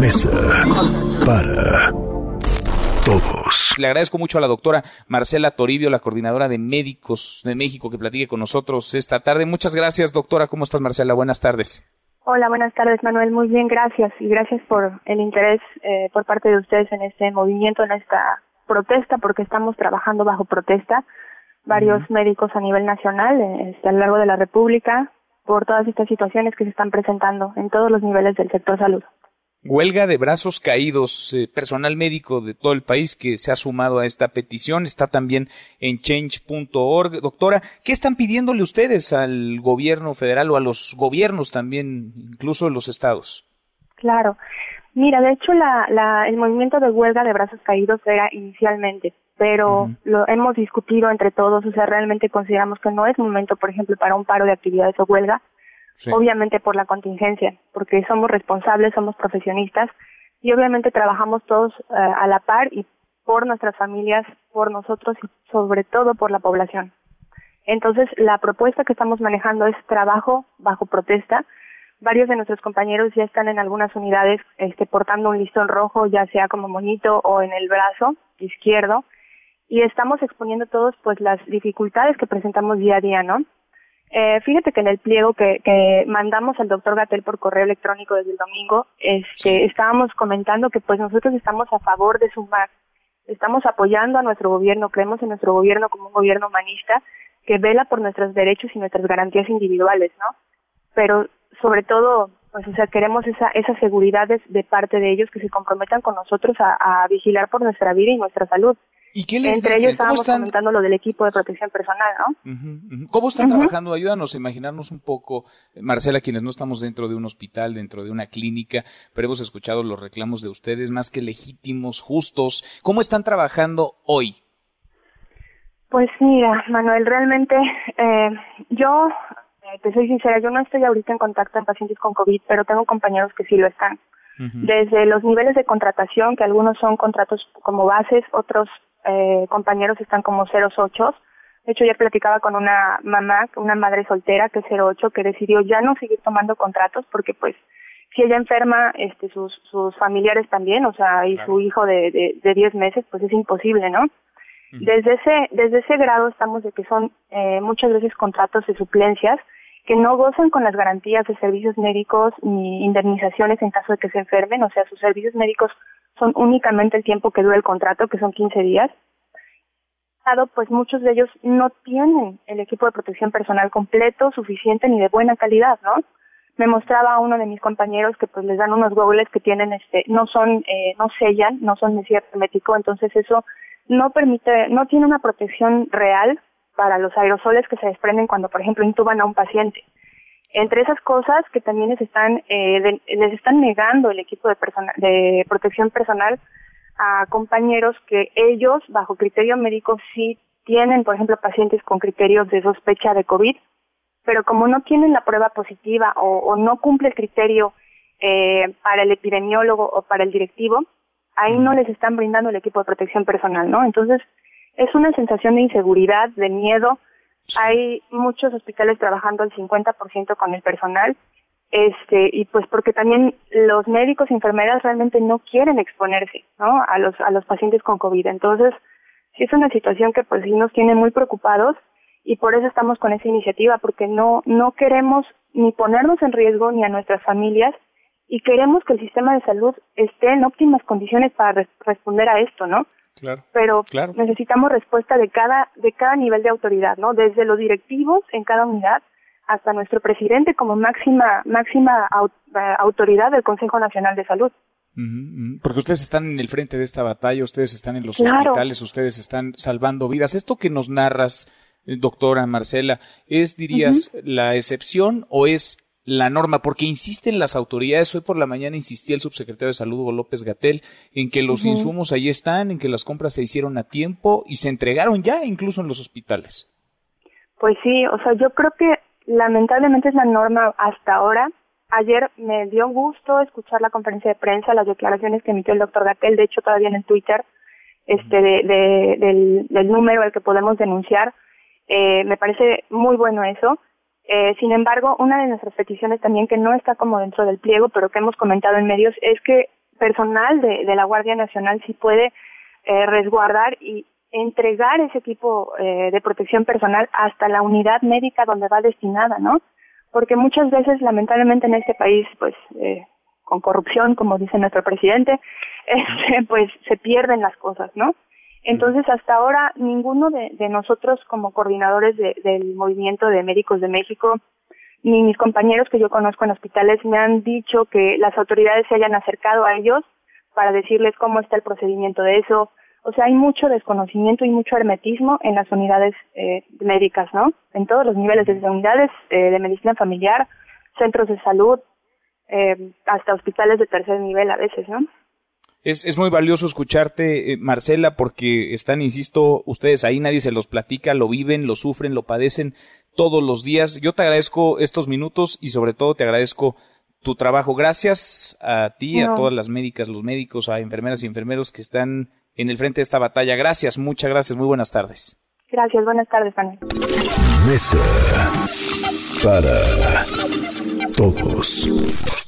mesa para todos. Le agradezco mucho a la doctora Marcela Toribio, la coordinadora de médicos de México, que platique con nosotros esta tarde. Muchas gracias, doctora. ¿Cómo estás, Marcela? Buenas tardes. Hola, buenas tardes, Manuel. Muy bien, gracias. Y gracias por el interés eh, por parte de ustedes en este movimiento, en esta protesta, porque estamos trabajando bajo protesta. Varios médicos a nivel nacional, este, a lo largo de la República, por todas estas situaciones que se están presentando en todos los niveles del sector salud. Huelga de brazos caídos, eh, personal médico de todo el país que se ha sumado a esta petición, está también en change.org. Doctora, ¿qué están pidiéndole ustedes al gobierno federal o a los gobiernos también, incluso de los estados? Claro. Mira, de hecho, la, el movimiento de huelga de brazos caídos era inicialmente, pero lo hemos discutido entre todos, o sea, realmente consideramos que no es momento, por ejemplo, para un paro de actividades o huelga, obviamente por la contingencia, porque somos responsables, somos profesionistas y obviamente trabajamos todos eh, a la par y por nuestras familias, por nosotros y sobre todo por la población. Entonces, la propuesta que estamos manejando es trabajo bajo protesta. Varios de nuestros compañeros ya están en algunas unidades este, portando un listón rojo, ya sea como moñito o en el brazo izquierdo, y estamos exponiendo todos pues las dificultades que presentamos día a día, ¿no? Eh, fíjate que en el pliego que, que mandamos al doctor Gatel por correo electrónico desde el domingo, este, estábamos comentando que pues nosotros estamos a favor de sumar, estamos apoyando a nuestro gobierno, creemos en nuestro gobierno como un gobierno humanista que vela por nuestros derechos y nuestras garantías individuales, ¿no? Pero sobre todo, pues o sea, queremos esa, esa seguridad de, parte de ellos que se comprometan con nosotros a vigilar por nuestra vida y nuestra salud. ¿Y qué les Entre ellos estábamos comentando lo del equipo de protección personal, ¿no? ¿Cómo están trabajando? Ayúdanos a imaginarnos un poco, Marcela, quienes no estamos dentro de un hospital, dentro de una clínica, pero hemos escuchado los reclamos de ustedes más que legítimos, justos. ¿Cómo están trabajando hoy? Pues mira, Manuel, realmente eh, yo, eh, te soy sincera, yo no estoy ahorita en contacto con pacientes con COVID, pero tengo compañeros que sí lo están. Desde los niveles de contratación, que algunos son contratos como bases, otros eh, compañeros están como 08. De hecho, ya platicaba con una mamá, una madre soltera que es 08, que decidió ya no seguir tomando contratos porque pues si ella enferma, este, sus, sus familiares también, o sea, y su hijo de, de, de 10 meses, pues es imposible, ¿no? Desde ese, desde ese grado estamos de que son eh, muchas veces contratos de suplencias que no gozan con las garantías de servicios médicos ni indemnizaciones en caso de que se enfermen, o sea, sus servicios médicos son únicamente el tiempo que dura el contrato, que son 15 días. Pues muchos de ellos no tienen el equipo de protección personal completo, suficiente ni de buena calidad, ¿no? Me mostraba uno de mis compañeros que pues les dan unos goggles que tienen, este, no son, eh, no sellan, no son de cierto hermético, entonces eso no permite, no tiene una protección real para los aerosoles que se desprenden cuando, por ejemplo, intuban a un paciente. Entre esas cosas que también les están, eh, les están negando el equipo de, de protección personal a compañeros que ellos, bajo criterio médico, sí tienen, por ejemplo, pacientes con criterios de sospecha de COVID, pero como no tienen la prueba positiva o, no cumple el criterio eh, para el epidemiólogo o para el directivo, ahí no les están brindando el equipo de protección personal, ¿no? Entonces, es una sensación de inseguridad, de miedo, hay muchos hospitales trabajando al 50% con el personal, este, y pues porque también los médicos y enfermeras realmente no quieren exponerse, ¿no? A los, a los pacientes con COVID. Entonces, sí es una situación que pues sí nos tiene muy preocupados y por eso estamos con esa iniciativa, porque no, no queremos ni ponernos en riesgo ni a nuestras familias y queremos que el sistema de salud esté en óptimas condiciones para responder a esto, ¿no? Pero necesitamos respuesta de cada, de cada nivel de autoridad, ¿no? Desde los directivos en cada unidad hasta nuestro presidente como máxima, máxima eh, autoridad del Consejo Nacional de Salud. Porque ustedes están en el frente de esta batalla, ustedes están en los hospitales, ustedes están salvando vidas. Esto que nos narras, eh, doctora Marcela, ¿es, dirías, la excepción o es la norma, porque insisten las autoridades. Hoy por la mañana insistía el subsecretario de Salud, Hugo López Gatel, en que los insumos ahí están, en que las compras se hicieron a tiempo y se entregaron ya incluso en los hospitales. Pues sí, o sea, yo creo que lamentablemente es la norma hasta ahora. Ayer me dio gusto escuchar la conferencia de prensa, las declaraciones que emitió el doctor Gatel, de hecho todavía en el Twitter, este, de, del, del número al que podemos denunciar. Eh, me parece muy bueno eso eh, sin embargo, una de nuestras peticiones también que no está como dentro del pliego, pero que hemos comentado en medios, es que personal de, la Guardia Nacional sí puede eh, resguardar y entregar ese equipo eh, de protección personal hasta la unidad médica donde va destinada, ¿no? Porque muchas veces, lamentablemente, en este país, pues, eh, con corrupción, como dice nuestro presidente, este, pues se pierden las cosas, ¿no? Entonces, hasta ahora, ninguno de, de nosotros como coordinadores de, del movimiento de médicos de México, ni mis compañeros que yo conozco en hospitales me han dicho que las autoridades se hayan acercado a ellos para decirles cómo está el procedimiento de eso. O sea, hay mucho desconocimiento y mucho hermetismo en las unidades eh, médicas, ¿no? En todos los niveles, desde unidades eh, de medicina familiar, centros de salud, eh, hasta hospitales de tercer nivel a veces, ¿no? Es, es muy valioso escucharte, eh, Marcela, porque están, insisto, ustedes ahí, nadie se los platica, lo viven, lo sufren, lo padecen todos los días. Yo te agradezco estos minutos y sobre todo te agradezco tu trabajo. Gracias a ti, a todas las médicas, los médicos, a enfermeras y enfermeros que están en el frente de esta batalla. Gracias, muchas gracias. Muy buenas tardes. Gracias, buenas tardes, Fanny. Mesa para todos.